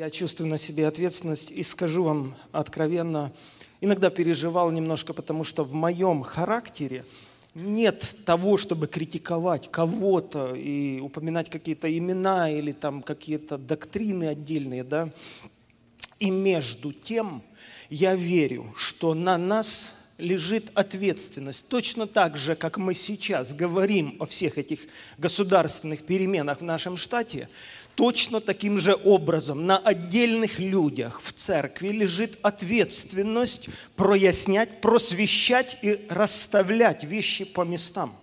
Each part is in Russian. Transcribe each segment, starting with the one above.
Я чувствую на себе ответственность и скажу вам откровенно, иногда переживал немножко, потому что в моем характере нет того, чтобы критиковать кого-то и упоминать какие-то имена или там какие-то доктрины отдельные, да. И между тем я верю, что на нас лежит ответственность. Точно так же, как мы сейчас говорим о всех этих государственных переменах в нашем штате, точно таким же образом на отдельных людях в церкви лежит ответственность прояснять, просвещать и расставлять вещи по местам.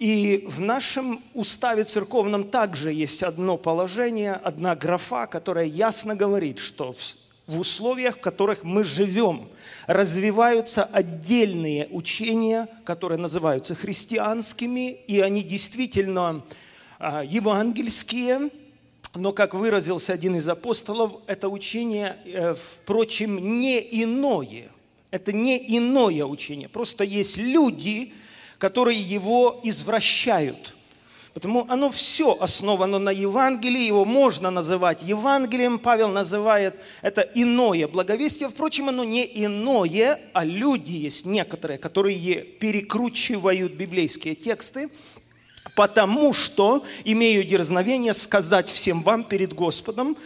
И в нашем уставе церковном также есть одно положение, одна графа, которая ясно говорит, что в условиях, в которых мы живем, развиваются отдельные учения, которые называются христианскими, и они действительно а, евангельские, но, как выразился один из апостолов, это учение, э, впрочем, не иное. Это не иное учение. Просто есть люди, которые его извращают. Потому оно все основано на Евангелии, его можно называть Евангелием. Павел называет это иное благовестие. Впрочем, оно не иное, а люди есть некоторые, которые перекручивают библейские тексты потому что имею дерзновение сказать всем вам перед Господом,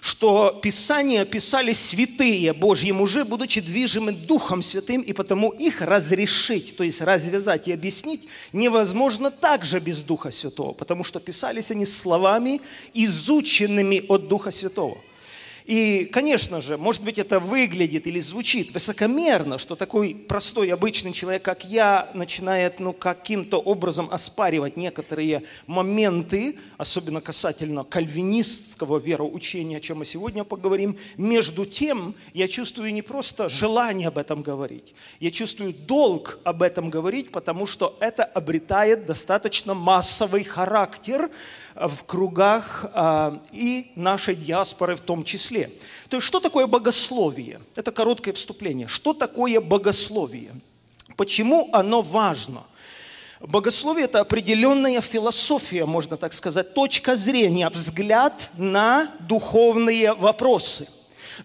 что Писания писали святые Божьи мужи, будучи движимы Духом Святым, и потому их разрешить, то есть развязать и объяснить, невозможно также без Духа Святого, потому что писались они словами, изученными от Духа Святого – и, конечно же, может быть, это выглядит или звучит высокомерно, что такой простой, обычный человек, как я, начинает ну, каким-то образом оспаривать некоторые моменты, особенно касательно кальвинистского вероучения, о чем мы сегодня поговорим. Между тем, я чувствую не просто желание об этом говорить, я чувствую долг об этом говорить, потому что это обретает достаточно массовый характер в кругах а, и нашей диаспоры в том числе. То есть что такое богословие? Это короткое вступление. Что такое богословие? Почему оно важно? Богословие – это определенная философия, можно так сказать, точка зрения, взгляд на духовные вопросы.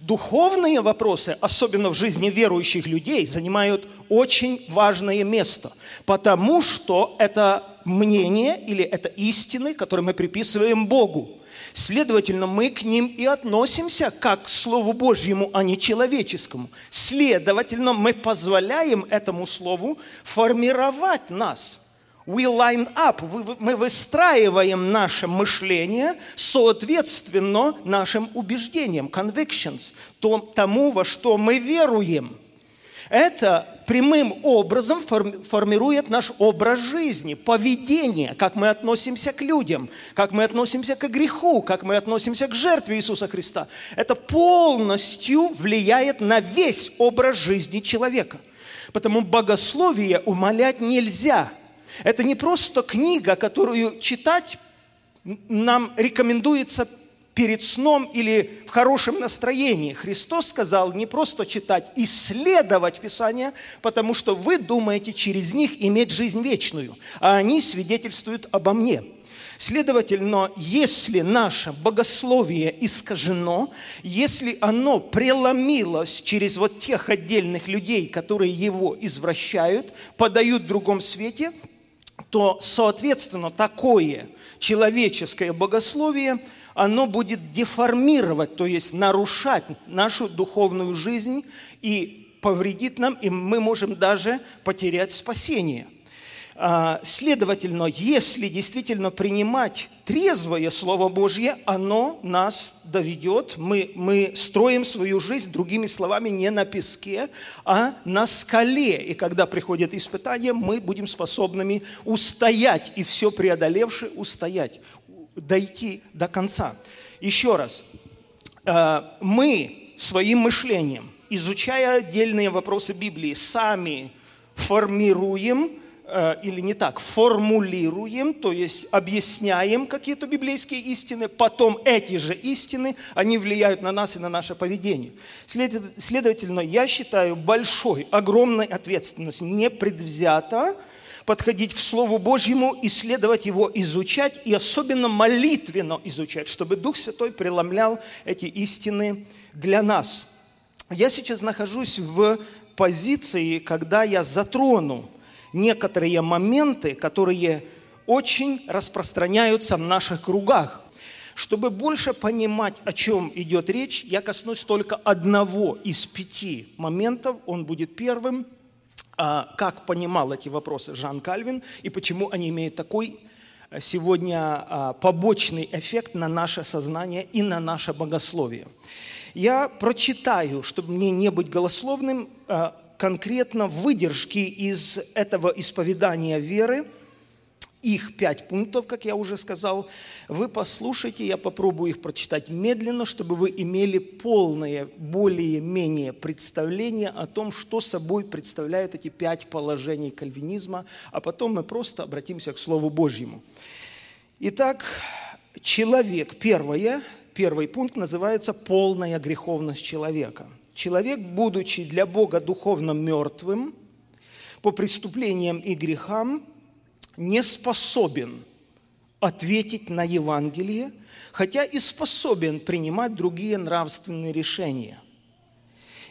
Духовные вопросы, особенно в жизни верующих людей, занимают очень важное место, потому что это мнение или это истины, которые мы приписываем Богу. Следовательно, мы к ним и относимся как к Слову Божьему, а не человеческому. Следовательно, мы позволяем этому Слову формировать нас – we line up, мы выстраиваем наше мышление соответственно нашим убеждениям, convictions, тому, во что мы веруем. Это прямым образом формирует наш образ жизни, поведение, как мы относимся к людям, как мы относимся к греху, как мы относимся к жертве Иисуса Христа. Это полностью влияет на весь образ жизни человека. Потому богословие умолять нельзя. Это не просто книга, которую читать нам рекомендуется перед сном или в хорошем настроении. Христос сказал не просто читать, исследовать Писание, потому что вы думаете через них иметь жизнь вечную, а они свидетельствуют обо мне. Следовательно, если наше богословие искажено, если оно преломилось через вот тех отдельных людей, которые его извращают, подают в другом свете, то, соответственно, такое человеческое богословие – оно будет деформировать, то есть нарушать нашу духовную жизнь и повредит нам, и мы можем даже потерять спасение. А, следовательно, если действительно принимать трезвое Слово Божье, оно нас доведет. Мы, мы строим свою жизнь, другими словами, не на песке, а на скале. И когда приходят испытания, мы будем способными устоять и все преодолевши устоять дойти до конца. Еще раз, э, мы своим мышлением, изучая отдельные вопросы Библии, сами формируем или не так, формулируем, то есть объясняем какие-то библейские истины, потом эти же истины, они влияют на нас и на наше поведение. Следовательно, я считаю большой, огромной ответственностью непредвзято подходить к Слову Божьему, исследовать его, изучать и особенно молитвенно изучать, чтобы Дух Святой преломлял эти истины для нас. Я сейчас нахожусь в позиции, когда я затрону некоторые моменты, которые очень распространяются в наших кругах. Чтобы больше понимать, о чем идет речь, я коснусь только одного из пяти моментов. Он будет первым. А, как понимал эти вопросы Жан Кальвин и почему они имеют такой э, сегодня а, побочный эффект на наше сознание и на наше богословие. Я прочитаю, чтобы мне не быть голословным, а, конкретно выдержки из этого исповедания веры – их пять пунктов, как я уже сказал. Вы послушайте, я попробую их прочитать медленно, чтобы вы имели полное, более-менее представление о том, что собой представляют эти пять положений кальвинизма, а потом мы просто обратимся к Слову Божьему. Итак, человек, первое, первый пункт называется «полная греховность человека». Человек, будучи для Бога духовно мертвым, по преступлениям и грехам – не способен ответить на Евангелие, хотя и способен принимать другие нравственные решения.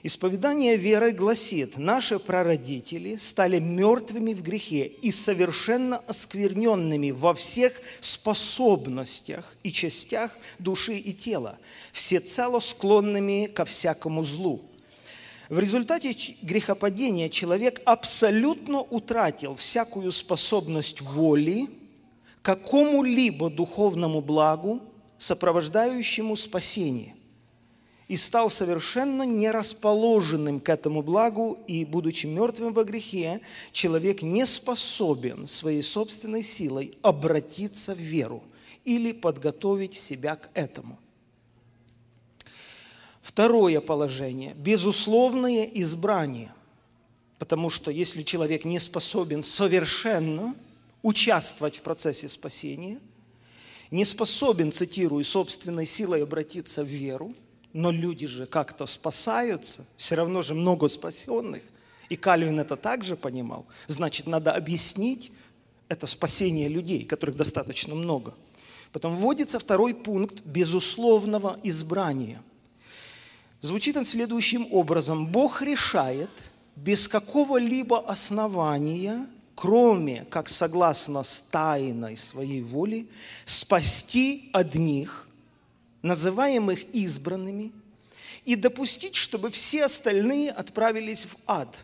Исповедание веры гласит, наши прародители стали мертвыми в грехе и совершенно оскверненными во всех способностях и частях души и тела, всецело склонными ко всякому злу – в результате грехопадения человек абсолютно утратил всякую способность воли какому-либо духовному благу, сопровождающему спасение, и стал совершенно нерасположенным к этому благу, и, будучи мертвым во грехе, человек не способен своей собственной силой обратиться в веру или подготовить себя к этому. Второе положение – безусловное избрание. Потому что если человек не способен совершенно участвовать в процессе спасения, не способен, цитирую, собственной силой обратиться в веру, но люди же как-то спасаются, все равно же много спасенных, и Кальвин это также понимал, значит, надо объяснить это спасение людей, которых достаточно много. Потом вводится второй пункт безусловного избрания – Звучит он следующим образом. Бог решает без какого-либо основания, кроме как согласно с тайной своей воли, спасти одних, называемых избранными, и допустить, чтобы все остальные отправились в ад,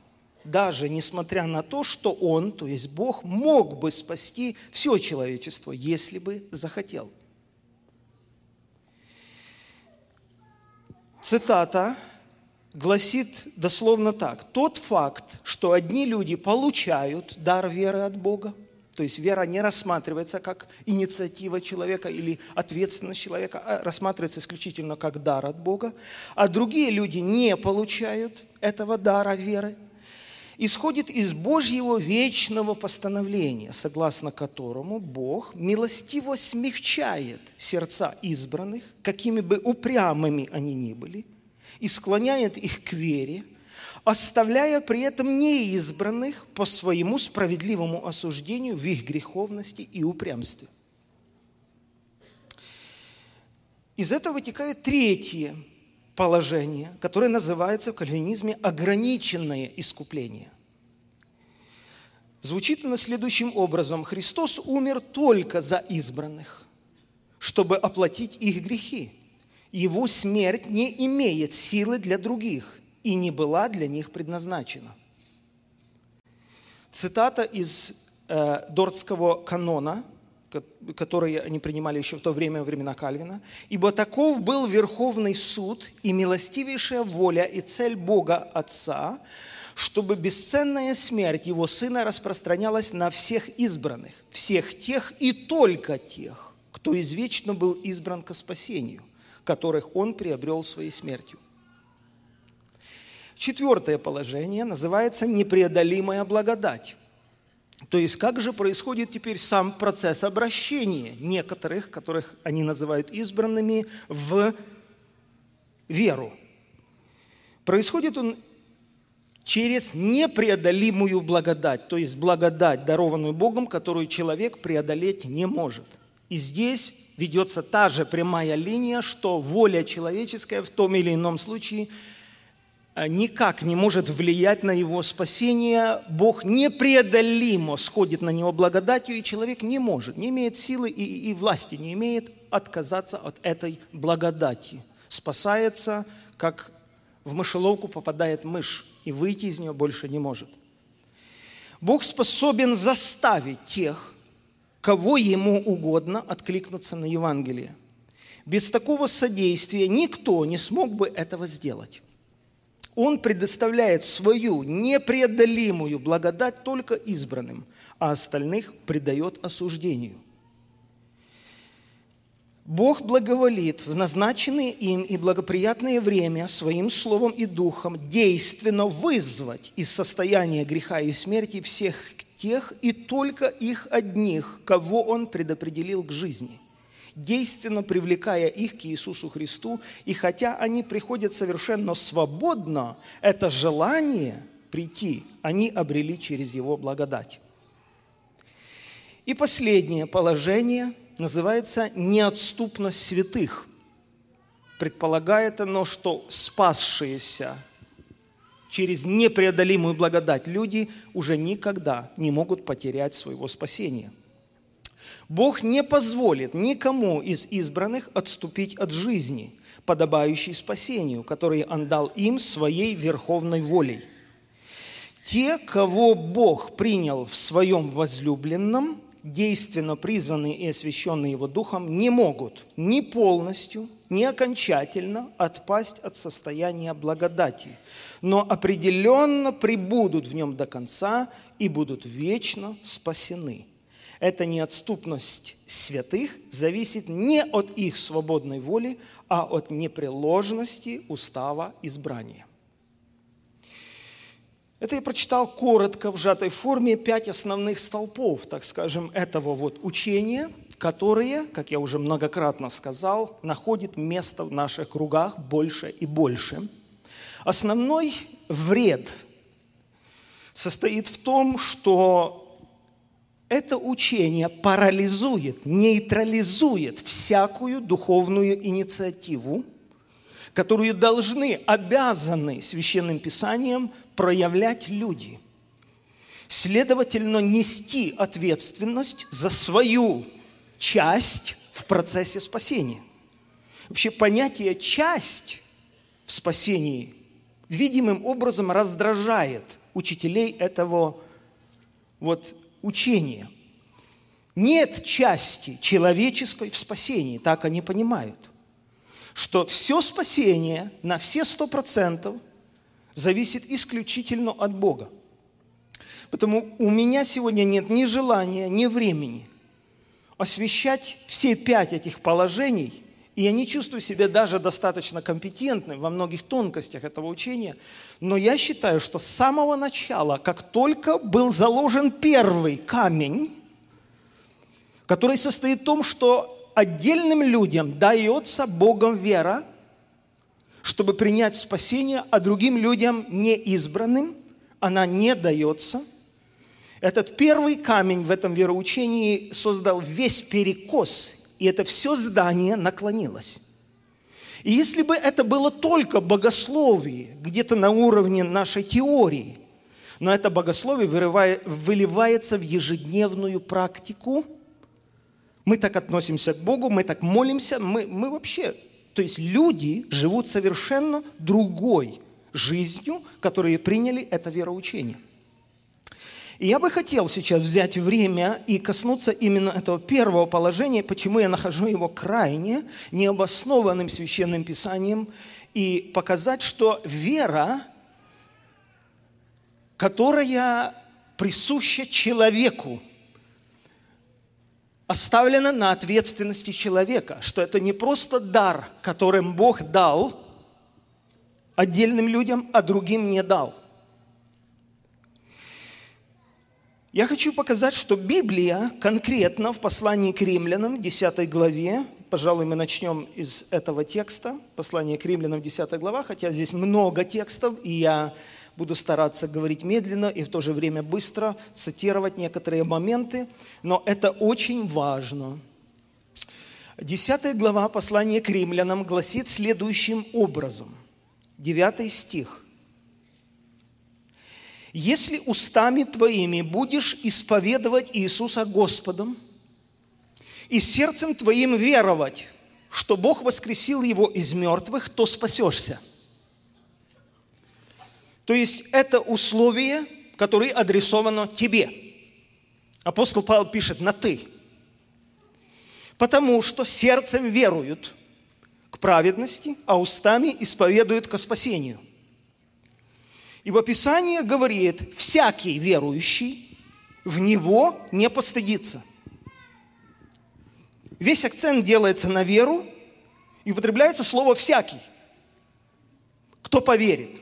даже несмотря на то, что Он, то есть Бог, мог бы спасти все человечество, если бы захотел – цитата гласит дословно так. Тот факт, что одни люди получают дар веры от Бога, то есть вера не рассматривается как инициатива человека или ответственность человека, а рассматривается исключительно как дар от Бога, а другие люди не получают этого дара веры – исходит из Божьего вечного постановления, согласно которому Бог милостиво смягчает сердца избранных, какими бы упрямыми они ни были, и склоняет их к вере, оставляя при этом неизбранных по своему справедливому осуждению в их греховности и упрямстве. Из этого вытекает третье положение, которое называется в кальвинизме ограниченное искупление. Звучит оно следующим образом. Христос умер только за избранных, чтобы оплатить их грехи. Его смерть не имеет силы для других и не была для них предназначена. Цитата из э, Дортского канона – которые они принимали еще в то время, во времена Кальвина. «Ибо таков был Верховный суд и милостивейшая воля и цель Бога Отца, чтобы бесценная смерть Его Сына распространялась на всех избранных, всех тех и только тех, кто извечно был избран ко спасению, которых Он приобрел своей смертью». Четвертое положение называется «непреодолимая благодать». То есть как же происходит теперь сам процесс обращения некоторых, которых они называют избранными, в веру? Происходит он через непреодолимую благодать, то есть благодать, дарованную Богом, которую человек преодолеть не может. И здесь ведется та же прямая линия, что воля человеческая в том или ином случае никак не может влиять на его спасение. Бог непреодолимо сходит на него благодатью, и человек не может, не имеет силы и, и власти, не имеет отказаться от этой благодати. Спасается, как в мышеловку попадает мышь, и выйти из нее больше не может. Бог способен заставить тех, кого ему угодно откликнуться на Евангелие. Без такого содействия никто не смог бы этого сделать. Он предоставляет свою непреодолимую благодать только избранным, а остальных предает осуждению – Бог благоволит в назначенное им и благоприятное время своим словом и духом действенно вызвать из состояния греха и смерти всех тех и только их одних, кого Он предопределил к жизни, действенно привлекая их к Иисусу Христу. И хотя они приходят совершенно свободно, это желание прийти они обрели через Его благодать. И последнее положение – называется неотступность святых. Предполагает оно, что спасшиеся через непреодолимую благодать люди уже никогда не могут потерять своего спасения. Бог не позволит никому из избранных отступить от жизни, подобающей спасению, который Он дал им своей верховной волей. Те, кого Бог принял в своем возлюбленном – действенно призванные и освященные Его Духом, не могут ни полностью, ни окончательно отпасть от состояния благодати, но определенно прибудут в нем до конца и будут вечно спасены. Эта неотступность святых зависит не от их свободной воли, а от непреложности устава избрания. Это я прочитал коротко в сжатой форме пять основных столпов, так скажем, этого вот учения, которые, как я уже многократно сказал, находят место в наших кругах больше и больше. Основной вред состоит в том, что это учение парализует, нейтрализует всякую духовную инициативу, которую должны, обязаны священным писанием проявлять люди. Следовательно, нести ответственность за свою часть в процессе спасения. Вообще понятие «часть» в спасении видимым образом раздражает учителей этого вот учения. Нет части человеческой в спасении, так они понимают что все спасение на все сто процентов зависит исключительно от Бога. Потому у меня сегодня нет ни желания, ни времени освещать все пять этих положений, и я не чувствую себя даже достаточно компетентным во многих тонкостях этого учения, но я считаю, что с самого начала, как только был заложен первый камень, который состоит в том, что отдельным людям дается Богом вера, чтобы принять спасение, а другим людям, не избранным, она не дается. Этот первый камень в этом вероучении создал весь перекос, и это все здание наклонилось. И если бы это было только богословие, где-то на уровне нашей теории, но это богословие выливается в ежедневную практику – мы так относимся к Богу, мы так молимся, мы, мы вообще, то есть люди живут совершенно другой жизнью, которые приняли это вероучение. И я бы хотел сейчас взять время и коснуться именно этого первого положения, почему я нахожу его крайне необоснованным священным писанием, и показать, что вера, которая присуща человеку, оставлено на ответственности человека, что это не просто дар, которым Бог дал отдельным людям, а другим не дал. Я хочу показать, что Библия конкретно в послании к римлянам, 10 главе, пожалуй, мы начнем из этого текста, послание к римлянам, 10 глава, хотя здесь много текстов, и я Буду стараться говорить медленно и в то же время быстро, цитировать некоторые моменты, но это очень важно. Десятая глава послания к римлянам гласит следующим образом. Девятый стих. «Если устами твоими будешь исповедовать Иисуса Господом и сердцем твоим веровать, что Бог воскресил его из мертвых, то спасешься. То есть это условие, которое адресовано тебе. Апостол Павел пишет на «ты». Потому что сердцем веруют к праведности, а устами исповедуют к спасению. Ибо Писание говорит, всякий верующий в Него не постыдится. Весь акцент делается на веру, и употребляется слово «всякий». Кто поверит?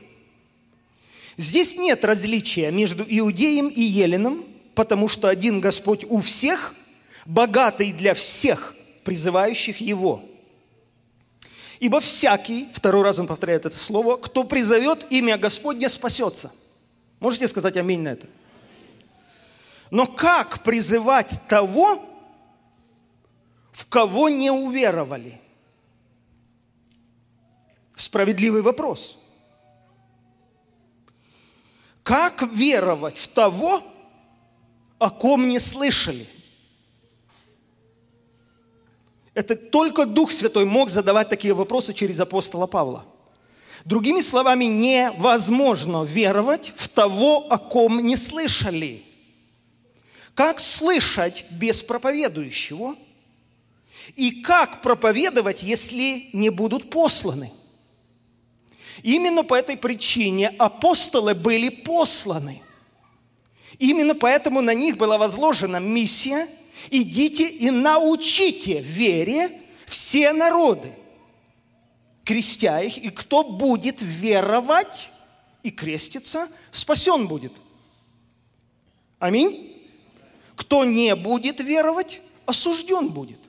Здесь нет различия между иудеем и еленом, потому что один Господь у всех, богатый для всех, призывающих Его. Ибо всякий, второй раз он повторяет это слово, кто призовет имя Господня, спасется. Можете сказать аминь на это? Но как призывать того, в кого не уверовали? Справедливый вопрос. Как веровать в того, о ком не слышали? Это только Дух Святой мог задавать такие вопросы через апостола Павла. Другими словами, невозможно веровать в того, о ком не слышали. Как слышать без проповедующего – и как проповедовать, если не будут посланы? Именно по этой причине апостолы были посланы. Именно поэтому на них была возложена миссия «Идите и научите вере все народы, крестя их, и кто будет веровать и креститься, спасен будет». Аминь. Кто не будет веровать, осужден будет.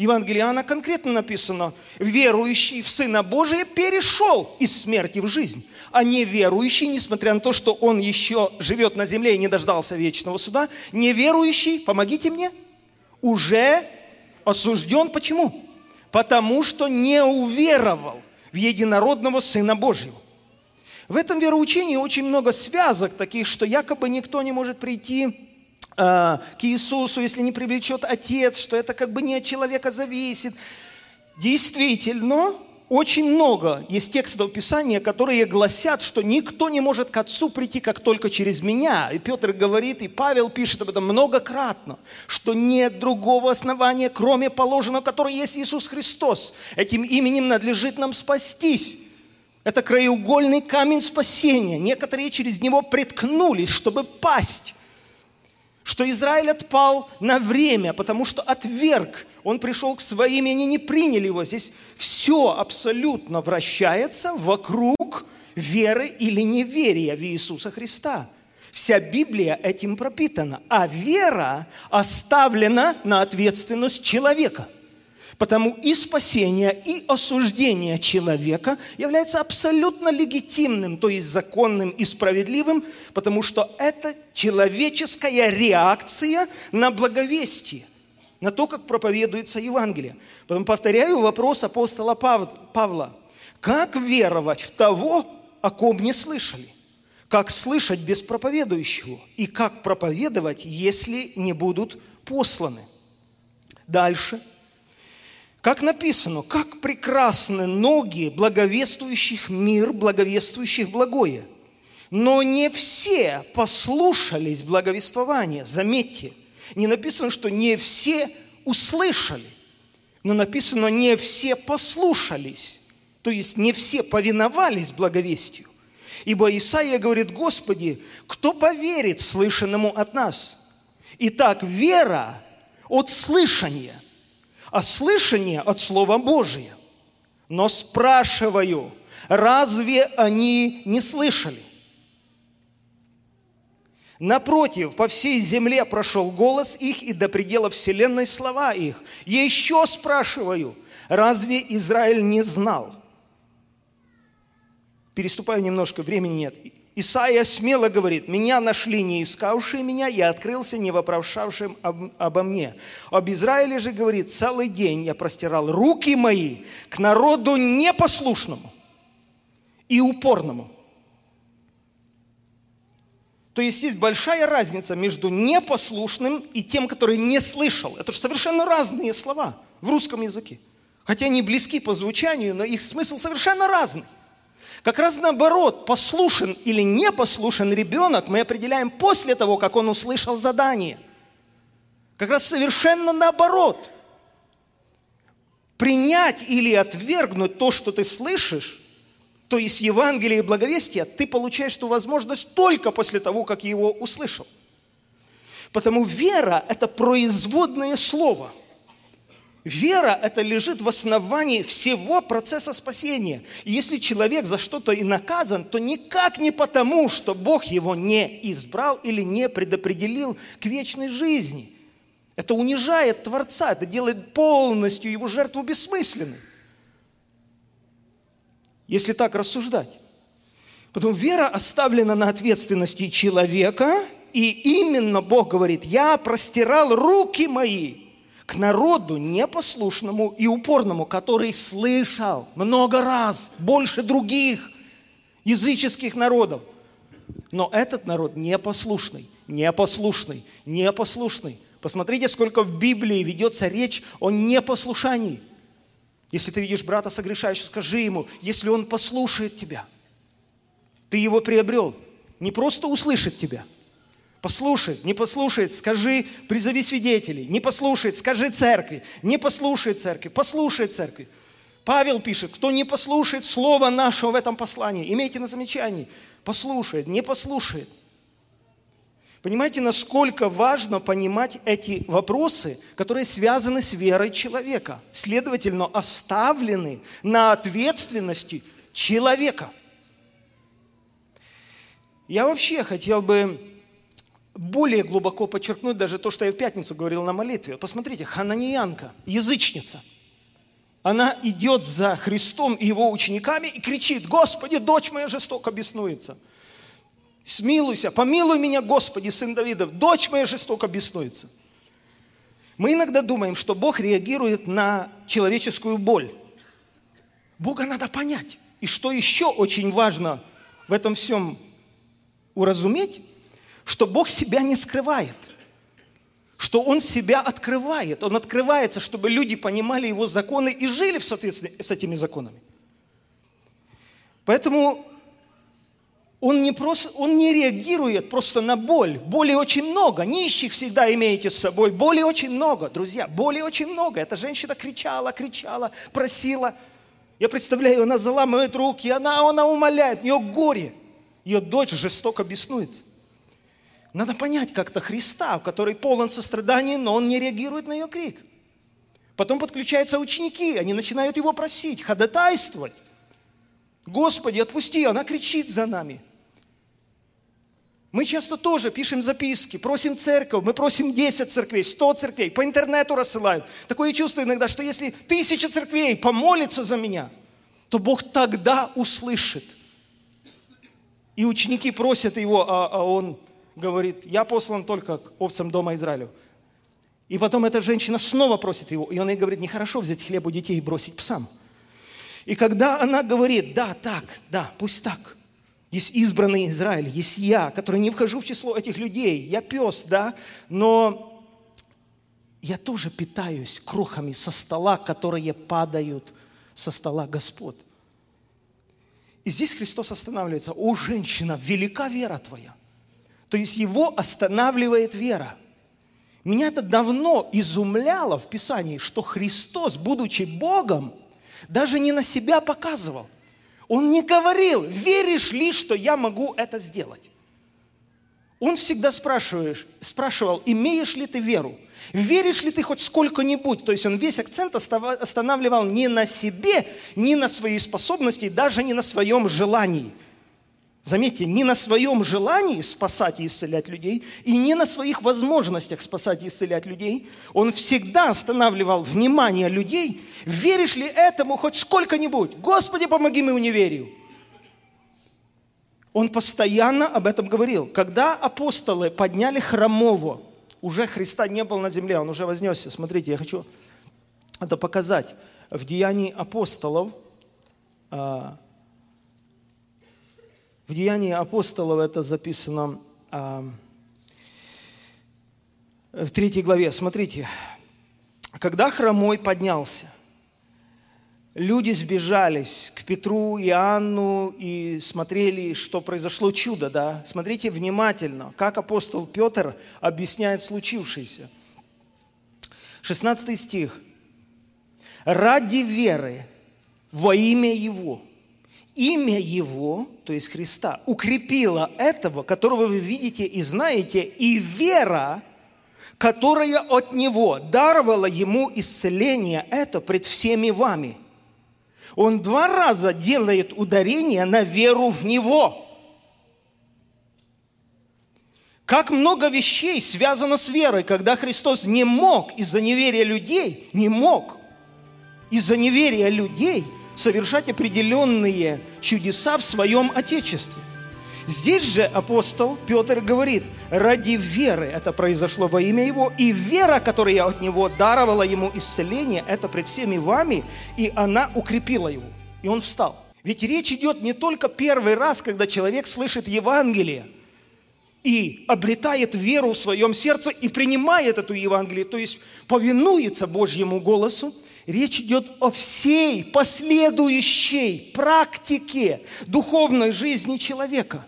Евангелие Иоанна конкретно написано, верующий в Сына Божия перешел из смерти в жизнь, а неверующий, несмотря на то, что он еще живет на земле и не дождался вечного суда, неверующий, помогите мне, уже осужден. Почему? Потому что не уверовал в единородного Сына Божьего. В этом вероучении очень много связок таких, что якобы никто не может прийти к Иисусу, если не привлечет Отец, что это как бы не от человека зависит. Действительно, очень много есть текстов Писания, которые гласят, что никто не может к Отцу прийти, как только через меня. И Петр говорит, и Павел пишет об этом многократно, что нет другого основания, кроме положенного, которое есть Иисус Христос. Этим именем надлежит нам спастись. Это краеугольный камень спасения. Некоторые через него приткнулись, чтобы пасть что Израиль отпал на время, потому что отверг. Он пришел к своим, и они не приняли его. Здесь все абсолютно вращается вокруг веры или неверия в Иисуса Христа. Вся Библия этим пропитана, а вера оставлена на ответственность человека – Потому и спасение, и осуждение человека является абсолютно легитимным, то есть законным и справедливым, потому что это человеческая реакция на благовестие, на то, как проповедуется Евангелие. Потом повторяю вопрос апостола Павла. Как веровать в того, о ком не слышали? Как слышать без проповедующего? И как проповедовать, если не будут посланы? Дальше – как написано, как прекрасны ноги благовествующих мир, благовествующих благое. Но не все послушались благовествования. Заметьте, не написано, что не все услышали, но написано, не все послушались. То есть не все повиновались благовестию. Ибо Исаия говорит, Господи, кто поверит слышанному от нас? Итак, вера от слышания – а слышание от Слова Божия. Но спрашиваю, разве они не слышали? Напротив, по всей земле прошел голос их, и до предела вселенной слова их. Еще спрашиваю, разве Израиль не знал? переступаю немножко, времени нет. Исаия смело говорит, «Меня нашли не искавшие меня, я открылся не вопрошавшим об, обо мне». Об Израиле же говорит, «Целый день я простирал руки мои к народу непослушному и упорному». То есть есть большая разница между непослушным и тем, который не слышал. Это же совершенно разные слова в русском языке. Хотя они близки по звучанию, но их смысл совершенно разный. Как раз наоборот, послушен или не послушен ребенок мы определяем после того, как он услышал задание. Как раз совершенно наоборот. Принять или отвергнуть то, что ты слышишь, то есть Евангелие и благовестие, ты получаешь эту возможность только после того, как его услышал. Потому вера – это производное слово. Вера – это лежит в основании всего процесса спасения. И если человек за что-то и наказан, то никак не потому, что Бог его не избрал или не предопределил к вечной жизни. Это унижает Творца, это делает полностью его жертву бессмысленной если так рассуждать. Потом вера оставлена на ответственности человека, и именно Бог говорит, я простирал руки мои к народу непослушному и упорному, который слышал много раз, больше других языческих народов. Но этот народ непослушный, непослушный, непослушный. Посмотрите, сколько в Библии ведется речь о непослушании – если ты видишь брата согрешающего, скажи ему, если он послушает тебя, ты его приобрел. Не просто услышит тебя, послушает, не послушает, скажи, призови свидетелей, не послушает, скажи церкви, не послушает церкви, послушает церкви. Павел пишет, кто не послушает слова нашего в этом послании, имейте на замечании, послушает, не послушает, Понимаете, насколько важно понимать эти вопросы, которые связаны с верой человека, следовательно, оставлены на ответственности человека. Я вообще хотел бы более глубоко подчеркнуть даже то, что я в пятницу говорил на молитве. Посмотрите, хананиянка, язычница. Она идет за Христом и его учениками и кричит, Господи, дочь моя жестоко беснуется – Смилуйся, помилуй меня, Господи, сын Давидов, дочь моя жестоко беснуется. Мы иногда думаем, что Бог реагирует на человеческую боль. Бога надо понять. И что еще очень важно в этом всем уразуметь, что Бог себя не скрывает, что Он себя открывает. Он открывается, чтобы люди понимали Его законы и жили в соответствии с этими законами. Поэтому он не, просто, он не реагирует просто на боль. Боли очень много. Нищих всегда имеете с собой. Боли очень много, друзья. Боли очень много. Эта женщина кричала, кричала, просила. Я представляю, она заламывает руки, она, она умоляет. У нее горе. Ее дочь жестоко беснуется. Надо понять как-то Христа, который полон сострадания, но он не реагирует на ее крик. Потом подключаются ученики, они начинают его просить, ходатайствовать. Господи, отпусти, она кричит за нами. Мы часто тоже пишем записки, просим церковь, мы просим 10 церквей, 100 церквей, по интернету рассылают. Такое чувство иногда, что если тысяча церквей помолится за меня, то Бог тогда услышит. И ученики просят его, а, а он говорит, я послан только к овцам дома Израилю. И потом эта женщина снова просит его, и он ей говорит, нехорошо взять хлеб у детей и бросить псам. И когда она говорит, да, так, да, пусть так – есть избранный Израиль, есть я, который не вхожу в число этих людей. Я пес, да, но я тоже питаюсь крохами со стола, которые падают со стола Господ. И здесь Христос останавливается. О, женщина, велика вера твоя. То есть его останавливает вера. Меня это давно изумляло в Писании, что Христос, будучи Богом, даже не на себя показывал – он не говорил, веришь ли, что я могу это сделать. Он всегда спрашиваешь, спрашивал, имеешь ли ты веру? Веришь ли ты хоть сколько-нибудь? То есть он весь акцент останавливал не на себе, не на своей способности, даже не на своем желании – Заметьте, не на своем желании спасать и исцелять людей, и не на своих возможностях спасать и исцелять людей. Он всегда останавливал внимание людей. Веришь ли этому хоть сколько-нибудь? Господи, помоги моему неверию. Он постоянно об этом говорил. Когда апостолы подняли хромого, уже Христа не был на земле, он уже вознесся. Смотрите, я хочу это показать. В Деянии апостолов, а, в Деянии апостолов это записано а, в третьей главе. Смотрите, когда хромой поднялся – люди сбежались к Петру и Анну и смотрели, что произошло чудо, да. Смотрите внимательно, как апостол Петр объясняет случившееся. 16 стих. «Ради веры во имя Его, имя Его, то есть Христа, укрепило этого, которого вы видите и знаете, и вера, которая от Него даровала Ему исцеление это пред всеми вами» Он два раза делает ударение на веру в Него. Как много вещей связано с верой, когда Христос не мог из-за неверия людей, не мог из-за неверия людей совершать определенные чудеса в своем Отечестве. Здесь же апостол Петр говорит, ради веры это произошло во имя Его, и вера, которая от Него даровала Ему исцеление, это пред всеми вами, и она укрепила Его. И он встал. Ведь речь идет не только первый раз, когда человек слышит Евангелие и обретает веру в своем сердце и принимает эту Евангелие, то есть повинуется Божьему голосу, Речь идет о всей последующей практике духовной жизни человека.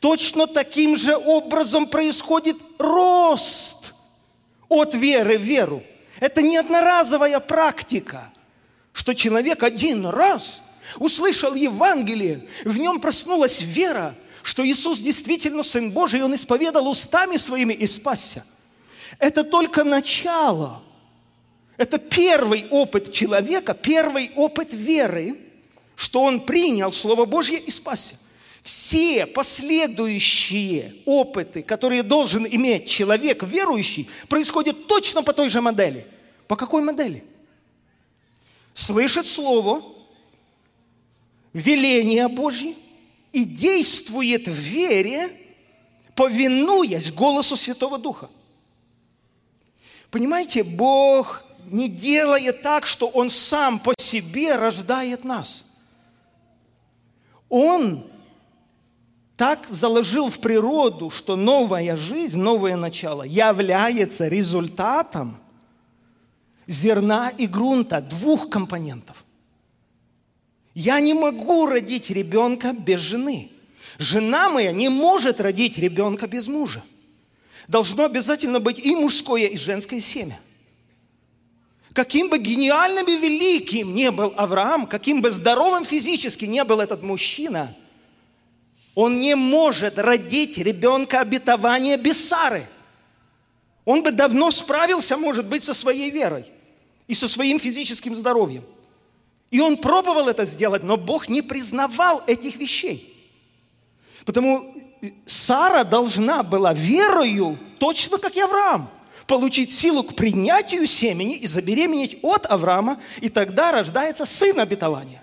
Точно таким же образом происходит рост от веры в веру. Это не одноразовая практика, что человек один раз услышал Евангелие, в нем проснулась вера, что Иисус действительно Сын Божий, и Он исповедал устами своими и спасся. Это только начало. Это первый опыт человека, первый опыт веры, что он принял Слово Божье и спасся все последующие опыты, которые должен иметь человек верующий, происходят точно по той же модели. По какой модели? Слышит Слово, веление Божье и действует в вере, повинуясь голосу Святого Духа. Понимаете, Бог не делает так, что Он сам по себе рождает нас. Он так заложил в природу, что новая жизнь, новое начало является результатом зерна и грунта, двух компонентов. Я не могу родить ребенка без жены. Жена моя не может родить ребенка без мужа. Должно обязательно быть и мужское, и женское семя. Каким бы гениальным и великим не был Авраам, каким бы здоровым физически не был этот мужчина – он не может родить ребенка обетования без Сары. Он бы давно справился, может быть, со своей верой и со своим физическим здоровьем. И он пробовал это сделать, но Бог не признавал этих вещей. Потому Сара должна была верою, точно как и Авраам, получить силу к принятию семени и забеременеть от Авраама, и тогда рождается сын обетования.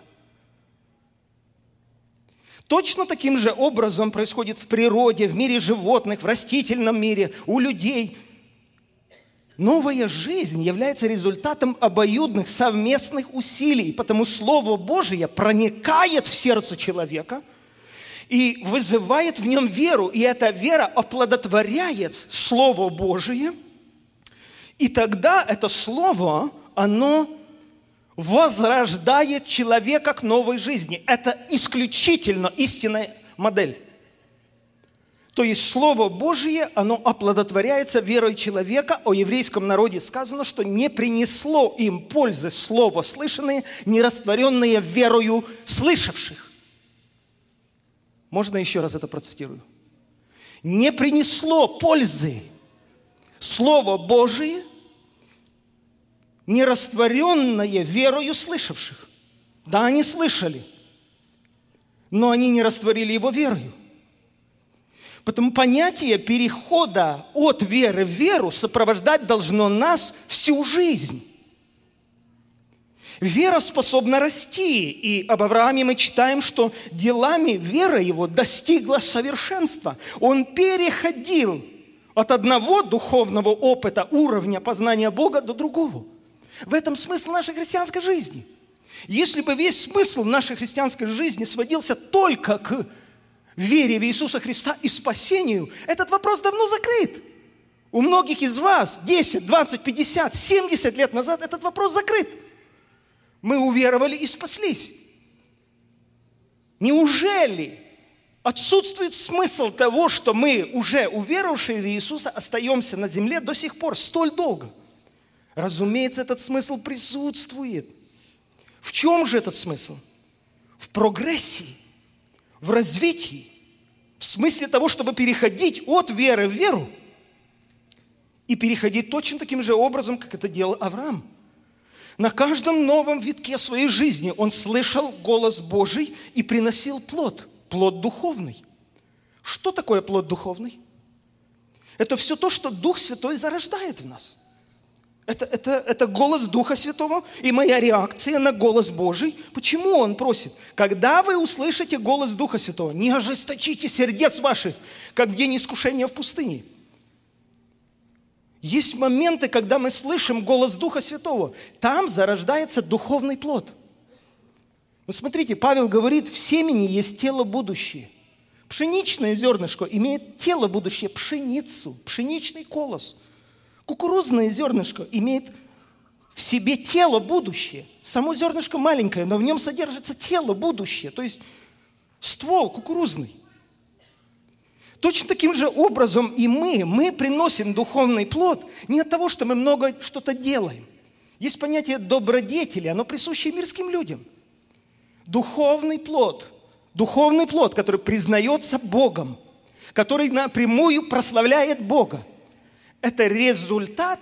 Точно таким же образом происходит в природе, в мире животных, в растительном мире, у людей. Новая жизнь является результатом обоюдных совместных усилий, потому Слово Божие проникает в сердце человека и вызывает в нем веру, и эта вера оплодотворяет Слово Божие, и тогда это Слово, оно возрождает человека к новой жизни. Это исключительно истинная модель. То есть Слово Божие, оно оплодотворяется верой человека. О еврейском народе сказано, что не принесло им пользы Слово слышанное, не растворенное верою слышавших. Можно еще раз это процитирую? Не принесло пользы Слово Божие – нерастворенное верою слышавших. Да, они слышали, но они не растворили его верою. Потому понятие перехода от веры в веру сопровождать должно нас всю жизнь. Вера способна расти. И об Аврааме мы читаем, что делами вера его достигла совершенства. Он переходил от одного духовного опыта, уровня познания Бога до другого. В этом смысл нашей христианской жизни. Если бы весь смысл нашей христианской жизни сводился только к вере в Иисуса Христа и спасению, этот вопрос давно закрыт. У многих из вас 10, 20, 50, 70 лет назад этот вопрос закрыт. Мы уверовали и спаслись. Неужели отсутствует смысл того, что мы, уже уверовавшие в Иисуса, остаемся на земле до сих пор столь долго? Разумеется, этот смысл присутствует. В чем же этот смысл? В прогрессии, в развитии, в смысле того, чтобы переходить от веры в веру и переходить точно таким же образом, как это делал Авраам. На каждом новом витке своей жизни он слышал голос Божий и приносил плод, плод духовный. Что такое плод духовный? Это все то, что Дух Святой зарождает в нас. Это, это, это голос Духа Святого и моя реакция на голос Божий. Почему Он просит? Когда вы услышите голос Духа Святого, не ожесточите сердец ваших, как в день искушения в пустыне – есть моменты, когда мы слышим голос Духа Святого. Там зарождается духовный плод. Вот смотрите, Павел говорит, в семени есть тело будущее. Пшеничное зернышко имеет тело будущее, пшеницу, пшеничный колос. Кукурузное зернышко имеет в себе тело будущее. Само зернышко маленькое, но в нем содержится тело будущее, то есть ствол кукурузный. Точно таким же образом и мы, мы приносим духовный плод не от того, что мы много что-то делаем. Есть понятие добродетели, оно присуще мирским людям. Духовный плод, духовный плод, который признается Богом, который напрямую прославляет Бога, это результат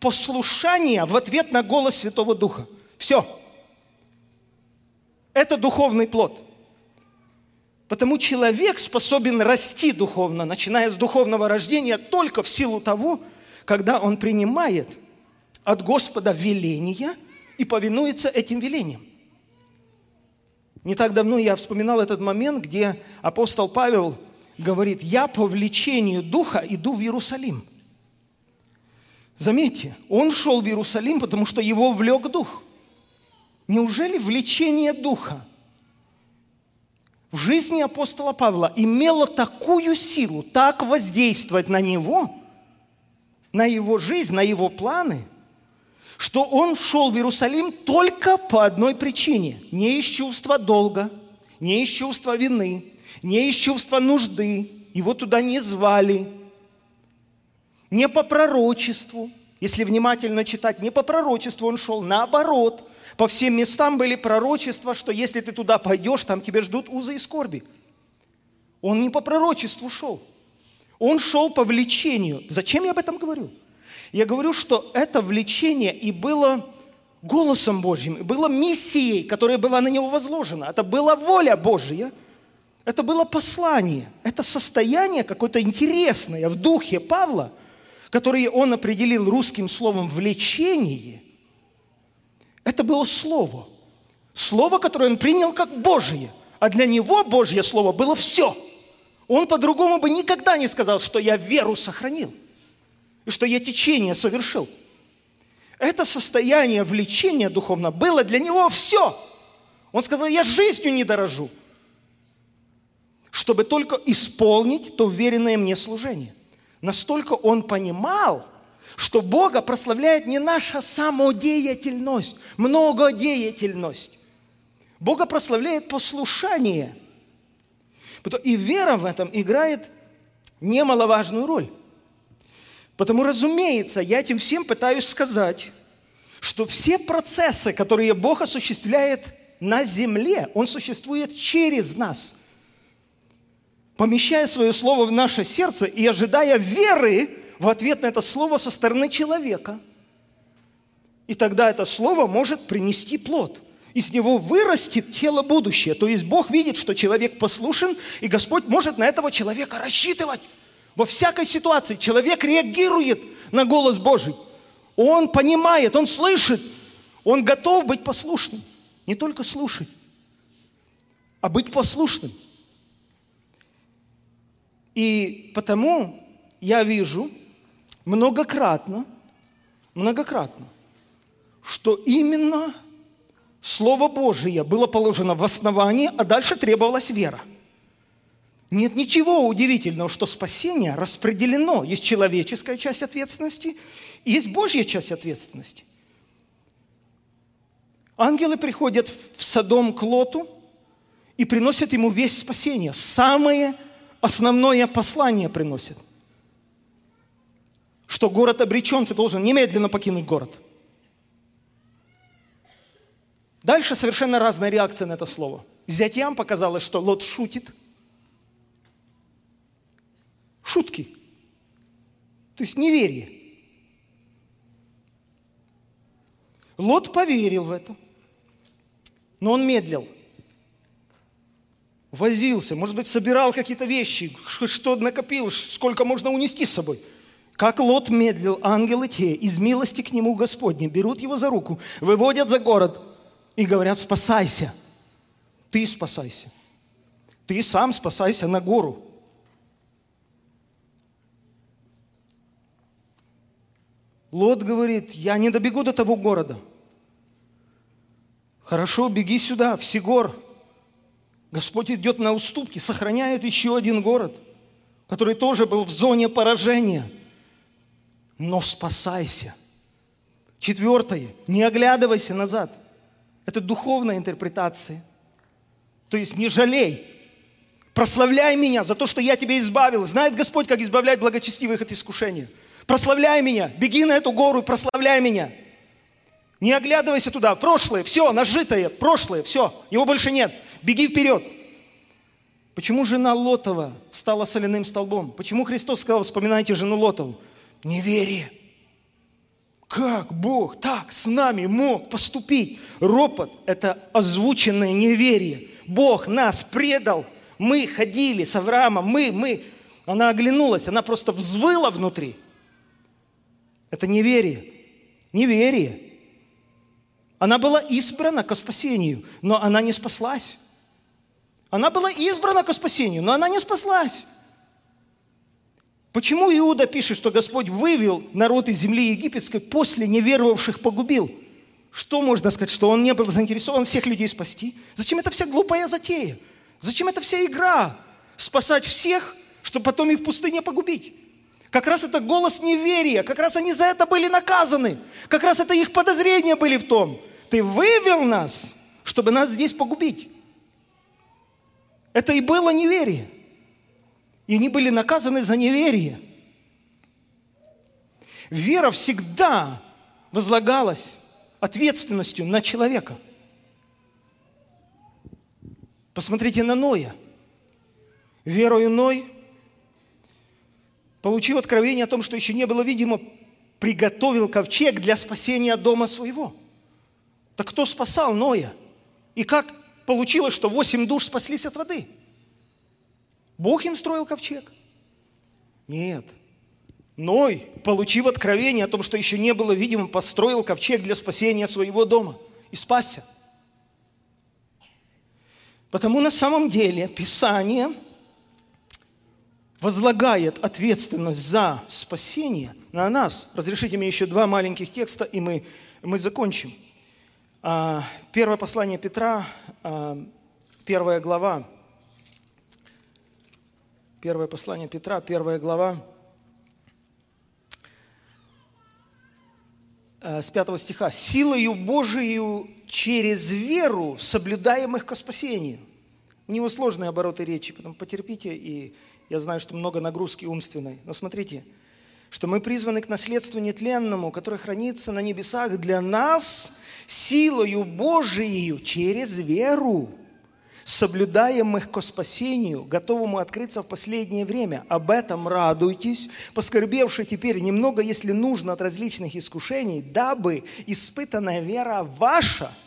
послушания в ответ на голос Святого Духа. Все. Это духовный плод. Потому человек способен расти духовно, начиная с духовного рождения, только в силу того, когда он принимает от Господа веления и повинуется этим велениям. Не так давно я вспоминал этот момент, где апостол Павел говорит, я по влечению Духа иду в Иерусалим. Заметьте, он шел в Иерусалим, потому что его влек Дух. Неужели влечение Духа – в жизни апостола Павла имело такую силу, так воздействовать на него, на его жизнь, на его планы, что он шел в Иерусалим только по одной причине. Не из чувства долга, не из чувства вины, не из чувства нужды. Его туда не звали. Не по пророчеству. Если внимательно читать, не по пророчеству он шел, наоборот – по всем местам были пророчества, что если ты туда пойдешь, там тебя ждут узы и скорби. Он не по пророчеству шел. Он шел по влечению. Зачем я об этом говорю? Я говорю, что это влечение и было голосом Божьим, и было миссией, которая была на него возложена. Это была воля Божья. Это было послание. Это состояние какое-то интересное в духе Павла, которое он определил русским словом «влечение», это было Слово. Слово, которое он принял как Божие. А для него Божье Слово было все. Он по-другому бы никогда не сказал, что я веру сохранил. И что я течение совершил. Это состояние влечения духовно было для него все. Он сказал, я жизнью не дорожу, чтобы только исполнить то веренное мне служение. Настолько он понимал, что Бога прославляет не наша самодеятельность, многодеятельность. Бога прославляет послушание. И вера в этом играет немаловажную роль. Потому, разумеется, я этим всем пытаюсь сказать, что все процессы, которые Бог осуществляет на земле, Он существует через нас, помещая свое слово в наше сердце и ожидая веры, в ответ на это слово со стороны человека. И тогда это слово может принести плод. Из него вырастет тело будущее. То есть Бог видит, что человек послушен, и Господь может на этого человека рассчитывать. Во всякой ситуации человек реагирует на голос Божий. Он понимает, он слышит, Он готов быть послушным, не только слушать, а быть послушным. И потому я вижу многократно, многократно, что именно Слово Божие было положено в основании, а дальше требовалась вера. Нет ничего удивительного, что спасение распределено. Есть человеческая часть ответственности, и есть Божья часть ответственности. Ангелы приходят в Содом к Лоту и приносят ему весь спасение. Самое основное послание приносят. Что город обречен, ты должен немедленно покинуть город. Дальше совершенно разная реакция на это слово. Зятьям показалось, что Лот шутит. Шутки. То есть неверие. Лот поверил в это, но он медлил возился, может быть, собирал какие-то вещи, что накопил, сколько можно унести с собой. Как Лот медлил, ангелы те из милости к нему Господне берут его за руку, выводят за город и говорят, спасайся. Ты спасайся. Ты сам спасайся на гору. Лот говорит, я не добегу до того города. Хорошо, беги сюда, в Сигор, Господь идет на уступки, сохраняет еще один город, который тоже был в зоне поражения. Но спасайся. Четвертое. Не оглядывайся назад. Это духовная интерпретация. То есть не жалей. Прославляй меня за то, что я тебя избавил. Знает Господь, как избавлять благочестивых от искушения. Прославляй меня. Беги на эту гору и прославляй меня. Не оглядывайся туда. Прошлое, все, нажитое, прошлое, все. Его больше нет. Беги вперед. Почему жена Лотова стала соляным столбом? Почему Христос сказал, вспоминайте жену Лотову? Неверие. Как Бог так с нами мог поступить? Ропот – это озвученное неверие. Бог нас предал. Мы ходили с Авраамом, мы, мы. Она оглянулась, она просто взвыла внутри. Это неверие. Неверие. Она была избрана к спасению, но она не спаслась. Она была избрана к спасению, но она не спаслась. Почему Иуда пишет, что Господь вывел народ из земли египетской, после неверовавших погубил? Что можно сказать, что он не был заинтересован всех людей спасти? Зачем это вся глупая затея? Зачем это вся игра? Спасать всех, чтобы потом их в пустыне погубить? Как раз это голос неверия, как раз они за это были наказаны, как раз это их подозрения были в том. Ты вывел нас, чтобы нас здесь погубить. Это и было неверие. И они были наказаны за неверие. Вера всегда возлагалась ответственностью на человека. Посмотрите на Ноя. Верою Ной, получив откровение о том, что еще не было видимо, приготовил ковчег для спасения дома своего. Так кто спасал Ноя? И как получилось, что восемь душ спаслись от воды. Бог им строил ковчег? Нет. Ной, получив откровение о том, что еще не было видимо, построил ковчег для спасения своего дома и спасся. Потому на самом деле Писание возлагает ответственность за спасение на нас. Разрешите мне еще два маленьких текста, и мы, мы закончим. А, первое послание Петра, а, первая глава. Первое послание Петра, первая глава. А, с пятого стиха. «Силою Божию через веру, соблюдаемых ко спасению». У него сложные обороты речи, поэтому потерпите, и я знаю, что много нагрузки умственной. Но смотрите, что мы призваны к наследству нетленному, которое хранится на небесах для нас силою Божией через веру, соблюдаемых ко спасению, готовому открыться в последнее время. Об этом радуйтесь, поскорбевши теперь немного, если нужно, от различных искушений, дабы испытанная вера ваша –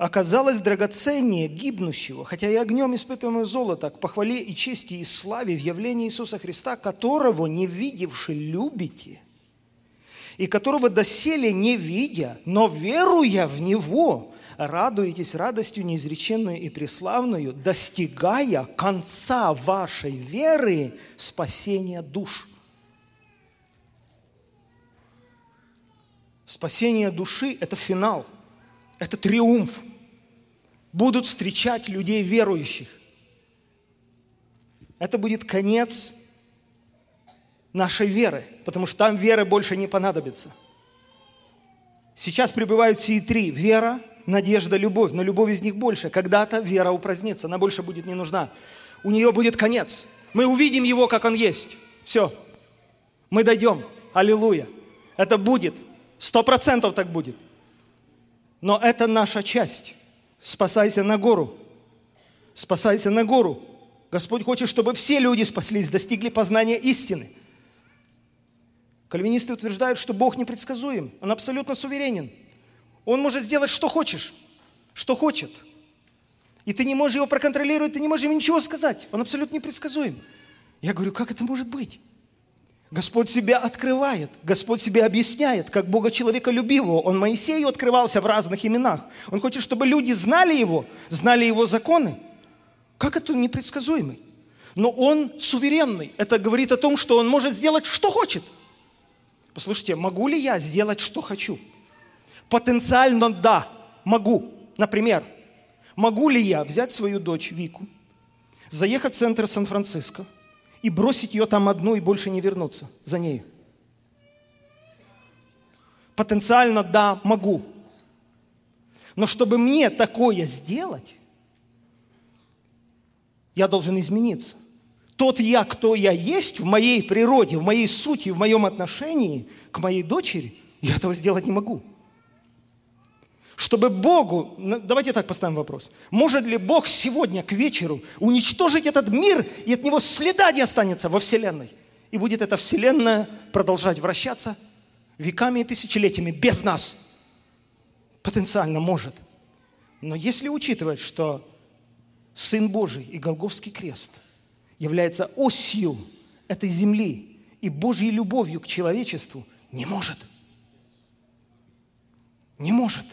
оказалось драгоценнее гибнущего, хотя и огнем испытываемое золото, к похвале и чести и славе в явлении Иисуса Христа, которого, не видевши, любите. и которого доселе не видя, но веруя в Него, радуетесь радостью неизреченную и преславную, достигая конца вашей веры спасения душ. Спасение души – это финал, это триумф. Будут встречать людей верующих. Это будет конец нашей веры, потому что там веры больше не понадобится. Сейчас пребывают сии три – вера, надежда, любовь, но любовь из них больше. Когда-то вера упразднится, она больше будет не нужна. У нее будет конец. Мы увидим его, как он есть. Все. Мы дойдем. Аллилуйя. Это будет. Сто процентов так будет. Но это наша часть. Спасайся на гору. Спасайся на гору. Господь хочет, чтобы все люди спаслись, достигли познания истины. Кальвинисты утверждают, что Бог непредсказуем. Он абсолютно суверенен. Он может сделать, что хочешь, что хочет. И ты не можешь его проконтролировать, ты не можешь ему ничего сказать. Он абсолютно непредсказуем. Я говорю, как это может быть? Господь себя открывает, Господь себя объясняет, как Бога человека любивого. Он Моисею открывался в разных именах. Он хочет, чтобы люди знали Его, знали Его законы. Как это непредсказуемый? Но Он суверенный. Это говорит о том, что Он может сделать, что хочет. Послушайте, могу ли я сделать, что хочу? Потенциально да, могу. Например, могу ли я взять свою дочь Вику, заехать в центр Сан-Франциско и бросить ее там одну и больше не вернуться за ней? Потенциально да, могу. Но чтобы мне такое сделать, я должен измениться. Тот я, кто я есть в моей природе, в моей сути, в моем отношении к моей дочери, я этого сделать не могу чтобы Богу, давайте так поставим вопрос, может ли Бог сегодня к вечеру уничтожить этот мир, и от него следа не останется во Вселенной? И будет эта Вселенная продолжать вращаться веками и тысячелетиями без нас? Потенциально может. Но если учитывать, что Сын Божий и Голговский крест является осью этой земли и Божьей любовью к человечеству, не может. Не может.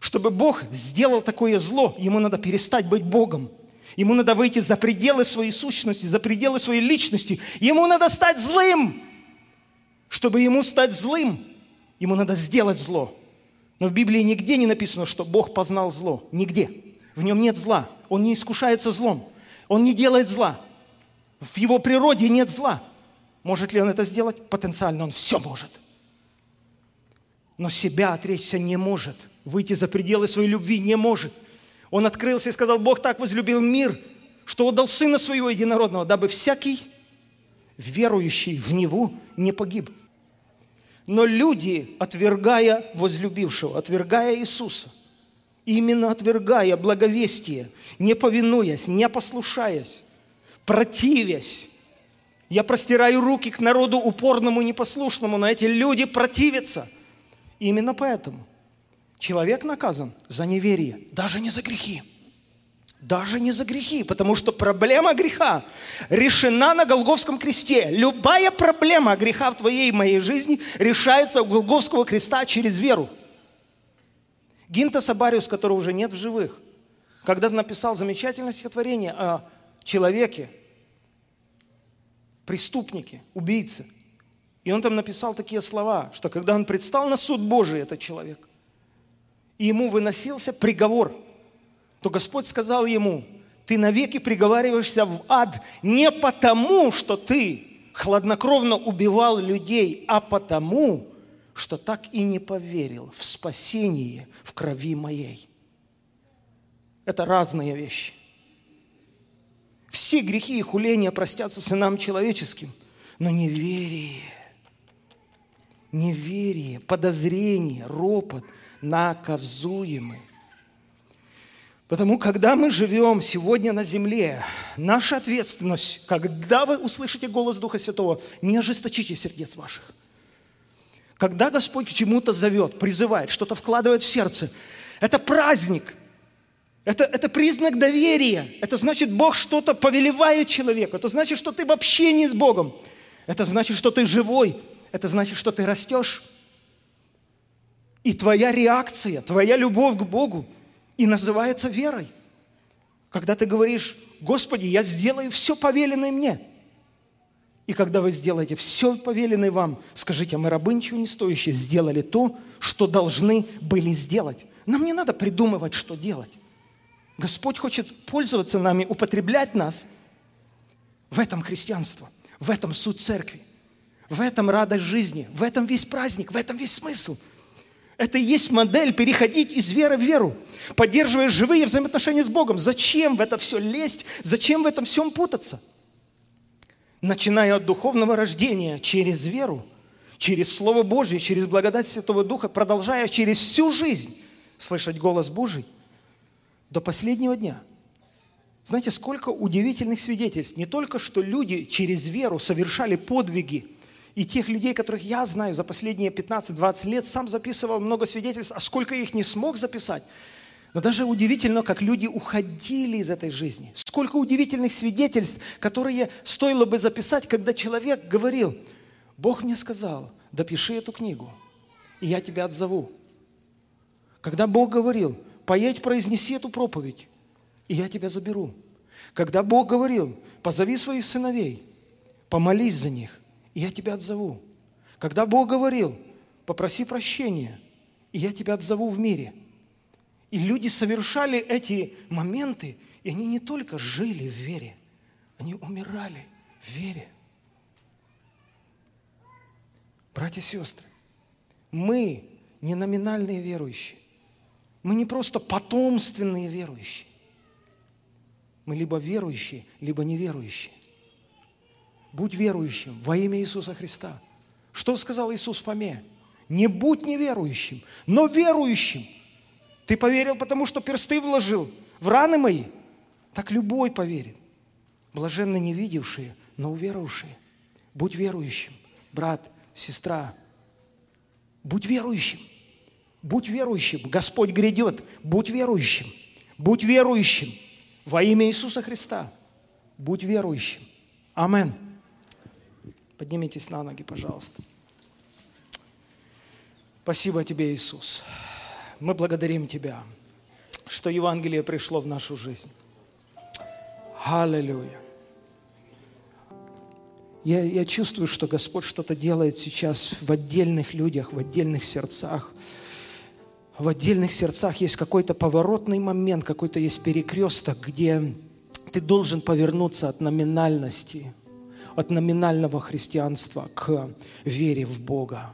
Чтобы Бог сделал такое зло, ему надо перестать быть Богом. Ему надо выйти за пределы своей сущности, за пределы своей личности. Ему надо стать злым. Чтобы ему стать злым, ему надо сделать зло. Но в Библии нигде не написано, что Бог познал зло. Нигде. В нем нет зла. Он не искушается злом. Он не делает зла. В его природе нет зла. Может ли он это сделать? Потенциально он все может. Но себя отречься не может – выйти за пределы своей любви не может. Он открылся и сказал, Бог так возлюбил мир, что отдал Сына Своего Единородного, дабы всякий, верующий в Него, не погиб. Но люди, отвергая возлюбившего, отвергая Иисуса, именно отвергая благовестие, не повинуясь, не послушаясь, противясь, я простираю руки к народу упорному и непослушному, но эти люди противятся. Именно поэтому – Человек наказан за неверие, даже не за грехи. Даже не за грехи, потому что проблема греха решена на Голговском кресте. Любая проблема греха в твоей и моей жизни решается у Голговского креста через веру. Гинта Сабариус, которого уже нет в живых, когда-то написал замечательное стихотворение о человеке, преступнике, убийце. И он там написал такие слова, что когда он предстал на суд Божий, этот человек – и ему выносился приговор, то Господь сказал ему, ты навеки приговариваешься в ад не потому, что ты хладнокровно убивал людей, а потому, что так и не поверил в спасение в крови моей. Это разные вещи. Все грехи и хуления простятся сынам человеческим, но неверие, неверие, подозрение, ропот – наказуемы. Потому когда мы живем сегодня на земле, наша ответственность, когда вы услышите голос Духа Святого, не ожесточите сердец ваших. Когда Господь к чему-то зовет, призывает, что-то вкладывает в сердце, это праздник, это, это признак доверия. Это значит, Бог что-то повелевает человеку. Это значит, что ты в общении с Богом. Это значит, что ты живой это значит, что ты растешь. И твоя реакция, твоя любовь к Богу и называется верой. Когда ты говоришь, Господи, я сделаю все повеленное мне. И когда вы сделаете все повеленное вам, скажите, а мы рабы ничего не стоящие, сделали то, что должны были сделать. Нам не надо придумывать, что делать. Господь хочет пользоваться нами, употреблять нас. В этом христианство, в этом суть церкви, в этом радость жизни, в этом весь праздник, в этом весь смысл. Это и есть модель переходить из веры в веру, поддерживая живые взаимоотношения с Богом. Зачем в это все лезть? Зачем в этом всем путаться? Начиная от духовного рождения через веру, через Слово Божье, через благодать Святого Духа, продолжая через всю жизнь слышать голос Божий до последнего дня. Знаете, сколько удивительных свидетельств. Не только, что люди через веру совершали подвиги, и тех людей, которых я знаю за последние 15-20 лет, сам записывал много свидетельств, а сколько их не смог записать. Но даже удивительно, как люди уходили из этой жизни. Сколько удивительных свидетельств, которые стоило бы записать, когда человек говорил, Бог мне сказал, допиши эту книгу, и я тебя отзову. Когда Бог говорил, поедь, произнеси эту проповедь, и я тебя заберу. Когда Бог говорил, позови своих сыновей, помолись за них, и я тебя отзову. Когда Бог говорил, попроси прощения, и я тебя отзову в мире. И люди совершали эти моменты, и они не только жили в вере, они умирали в вере. Братья и сестры, мы не номинальные верующие. Мы не просто потомственные верующие. Мы либо верующие, либо неверующие. Будь верующим во имя Иисуса Христа. Что сказал Иисус Фоме? Не будь неверующим, но верующим. Ты поверил, потому что персты вложил в раны мои. Так любой поверит. Блаженны не видевшие, но уверовавшие. Будь верующим, брат, сестра. Будь верующим. Будь верующим. Господь грядет. Будь верующим. Будь верующим. Во имя Иисуса Христа. Будь верующим. Аминь. Поднимитесь на ноги, пожалуйста. Спасибо тебе, Иисус. Мы благодарим Тебя, что Евангелие пришло в нашу жизнь. Аллилуйя. Я, я чувствую, что Господь что-то делает сейчас в отдельных людях, в отдельных сердцах. В отдельных сердцах есть какой-то поворотный момент, какой-то есть перекресток, где ты должен повернуться от номинальности – от номинального христианства к вере в Бога.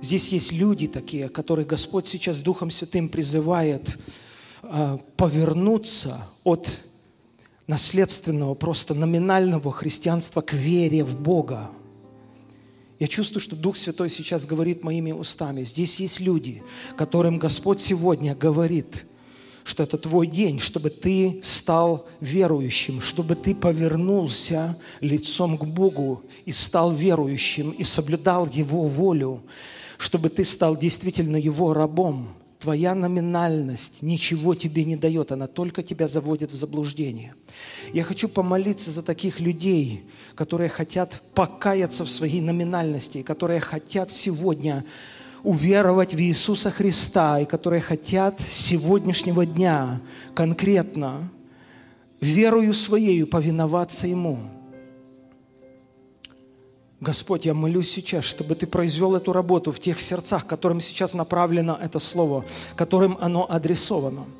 Здесь есть люди такие, которых Господь сейчас Духом Святым призывает э, повернуться от наследственного, просто номинального христианства к вере в Бога. Я чувствую, что Дух Святой сейчас говорит моими устами. Здесь есть люди, которым Господь сегодня говорит – что это твой день, чтобы ты стал верующим, чтобы ты повернулся лицом к Богу и стал верующим, и соблюдал Его волю, чтобы ты стал действительно Его рабом. Твоя номинальность ничего тебе не дает, она только тебя заводит в заблуждение. Я хочу помолиться за таких людей, которые хотят покаяться в своей номинальности, которые хотят сегодня уверовать в Иисуса Христа и которые хотят сегодняшнего дня конкретно верою своею повиноваться Ему. Господь, я молюсь сейчас, чтобы Ты произвел эту работу в тех сердцах, которым сейчас направлено это слово, которым оно адресовано –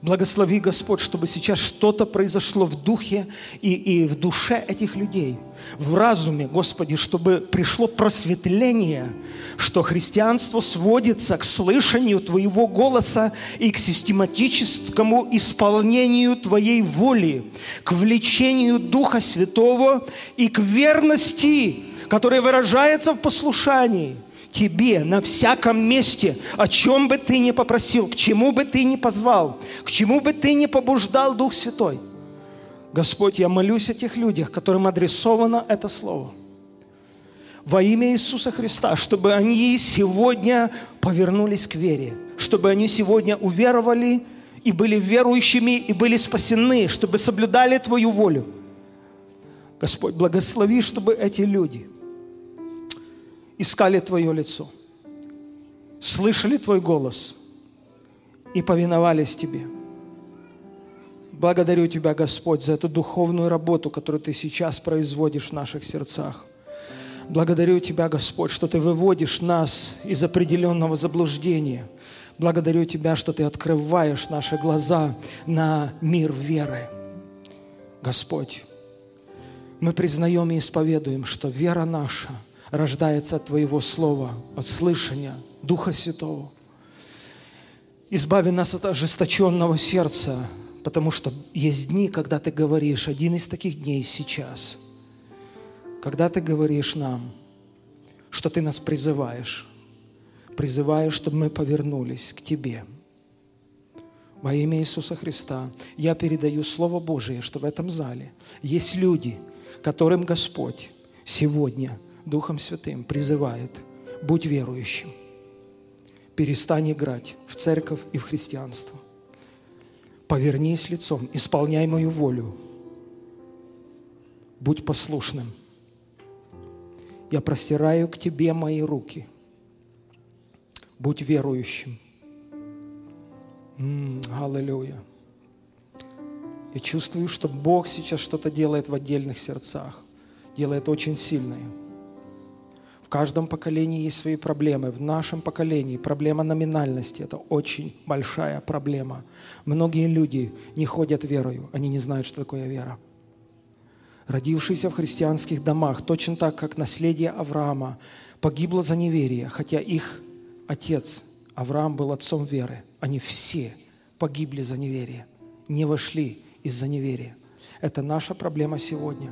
Благослови, Господь, чтобы сейчас что-то произошло в духе и, и в душе этих людей, в разуме, Господи, чтобы пришло просветление, что христианство сводится к слышанию Твоего голоса и к систематическому исполнению Твоей воли, к влечению Духа Святого и к верности, которая выражается в послушании – тебе на всяком месте, о чем бы ты ни попросил, к чему бы ты ни позвал, к чему бы ты ни побуждал Дух Святой. Господь, я молюсь о тех людях, которым адресовано это слово. Во имя Иисуса Христа, чтобы они сегодня повернулись к вере, чтобы они сегодня уверовали и были верующими, и были спасены, чтобы соблюдали Твою волю. Господь, благослови, чтобы эти люди – искали Твое лицо, слышали Твой голос и повиновались Тебе. Благодарю Тебя, Господь, за эту духовную работу, которую Ты сейчас производишь в наших сердцах. Благодарю Тебя, Господь, что Ты выводишь нас из определенного заблуждения. Благодарю Тебя, что Ты открываешь наши глаза на мир веры. Господь, мы признаем и исповедуем, что вера наша рождается от Твоего Слова, от слышания Духа Святого. Избави нас от ожесточенного сердца, потому что есть дни, когда Ты говоришь, один из таких дней сейчас, когда Ты говоришь нам, что Ты нас призываешь, призываешь, чтобы мы повернулись к Тебе. Во имя Иисуса Христа я передаю Слово Божие, что в этом зале есть люди, которым Господь сегодня Духом Святым призывает, будь верующим, перестань играть в церковь и в христианство. Повернись лицом, исполняй мою волю, будь послушным. Я простираю к Тебе мои руки. Будь верующим. Аллилуйя. Я чувствую, что Бог сейчас что-то делает в отдельных сердцах. Делает очень сильное. В каждом поколении есть свои проблемы. В нашем поколении проблема номинальности – это очень большая проблема. Многие люди не ходят верою, они не знают, что такое вера. Родившиеся в христианских домах, точно так, как наследие Авраама, погибло за неверие, хотя их отец Авраам был отцом веры. Они все погибли за неверие, не вошли из-за неверия. Это наша проблема сегодня.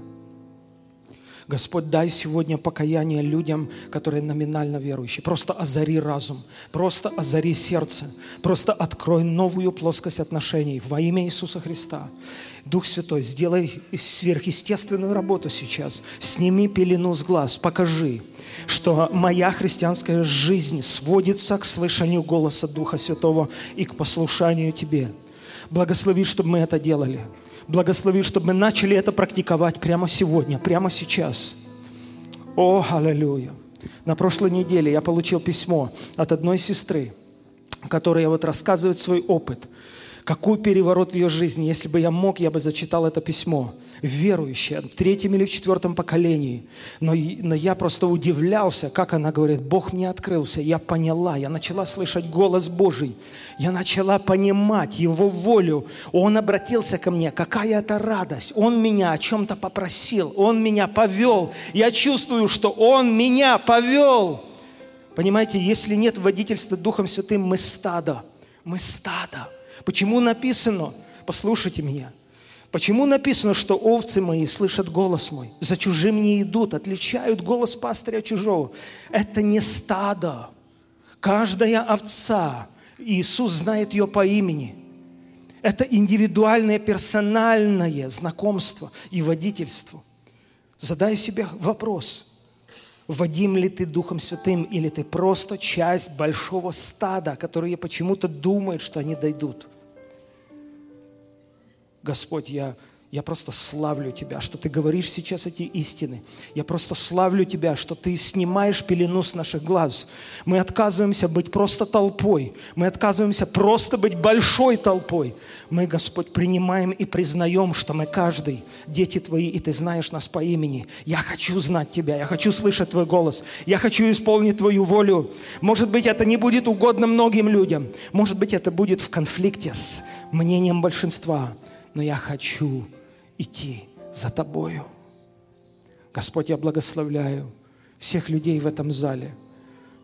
Господь, дай сегодня покаяние людям, которые номинально верующие. Просто озари разум, просто озари сердце, просто открой новую плоскость отношений во имя Иисуса Христа. Дух Святой, сделай сверхъестественную работу сейчас. Сними пелену с глаз, покажи, что моя христианская жизнь сводится к слышанию голоса Духа Святого и к послушанию Тебе. Благослови, чтобы мы это делали. Благослови, чтобы мы начали это практиковать прямо сегодня, прямо сейчас. О, аллилуйя! На прошлой неделе я получил письмо от одной сестры, которая вот рассказывает свой опыт – какой переворот в ее жизни. Если бы я мог, я бы зачитал это письмо. Верующая, в третьем или в четвертом поколении. Но, но я просто удивлялся, как она говорит, Бог мне открылся, я поняла, я начала слышать голос Божий, я начала понимать Его волю. Он обратился ко мне, какая это радость. Он меня о чем-то попросил, Он меня повел. Я чувствую, что Он меня повел. Понимаете, если нет водительства Духом Святым, мы стадо. Мы стадо. Почему написано, послушайте меня, почему написано, что овцы мои слышат голос мой, за чужим не идут, отличают голос пастыря чужого? Это не стадо. Каждая овца, Иисус знает ее по имени. Это индивидуальное, персональное знакомство и водительство. Задай себе вопрос, Водим ли ты Духом Святым, или ты просто часть большого стада, которые почему-то думают, что они дойдут? Господь, я, я просто славлю Тебя, что Ты говоришь сейчас эти истины. Я просто славлю Тебя, что Ты снимаешь пелену с наших глаз. Мы отказываемся быть просто толпой. Мы отказываемся просто быть большой толпой. Мы, Господь, принимаем и признаем, что мы каждый дети Твои, и Ты знаешь нас по имени. Я хочу знать Тебя, я хочу слышать Твой голос, я хочу исполнить Твою волю. Может быть, это не будет угодно многим людям. Может быть, это будет в конфликте с мнением большинства но я хочу идти за Тобою. Господь, я благословляю всех людей в этом зале,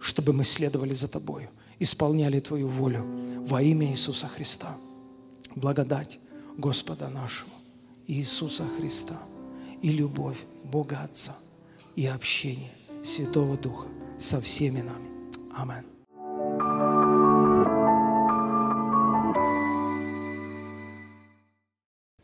чтобы мы следовали за Тобою, исполняли Твою волю во имя Иисуса Христа. Благодать Господа нашего Иисуса Христа и любовь Бога Отца и общение Святого Духа со всеми нами. Аминь.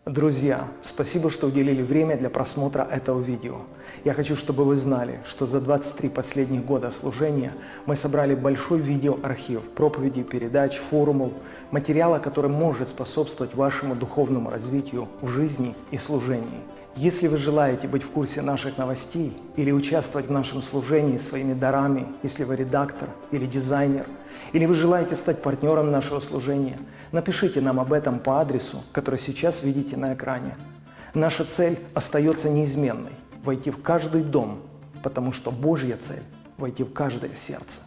Друзья, спасибо, что уделили время для просмотра этого видео. Я хочу, чтобы вы знали, что за 23 последних года служения мы собрали большой видеоархив проповедей, передач, форумов, материала, который может способствовать вашему духовному развитию в жизни и служении. Если вы желаете быть в курсе наших новостей или участвовать в нашем служении своими дарами, если вы редактор или дизайнер, или вы желаете стать партнером нашего служения, напишите нам об этом по адресу, который сейчас видите на экране. Наша цель остается неизменной – войти в каждый дом, потому что Божья цель – войти в каждое сердце.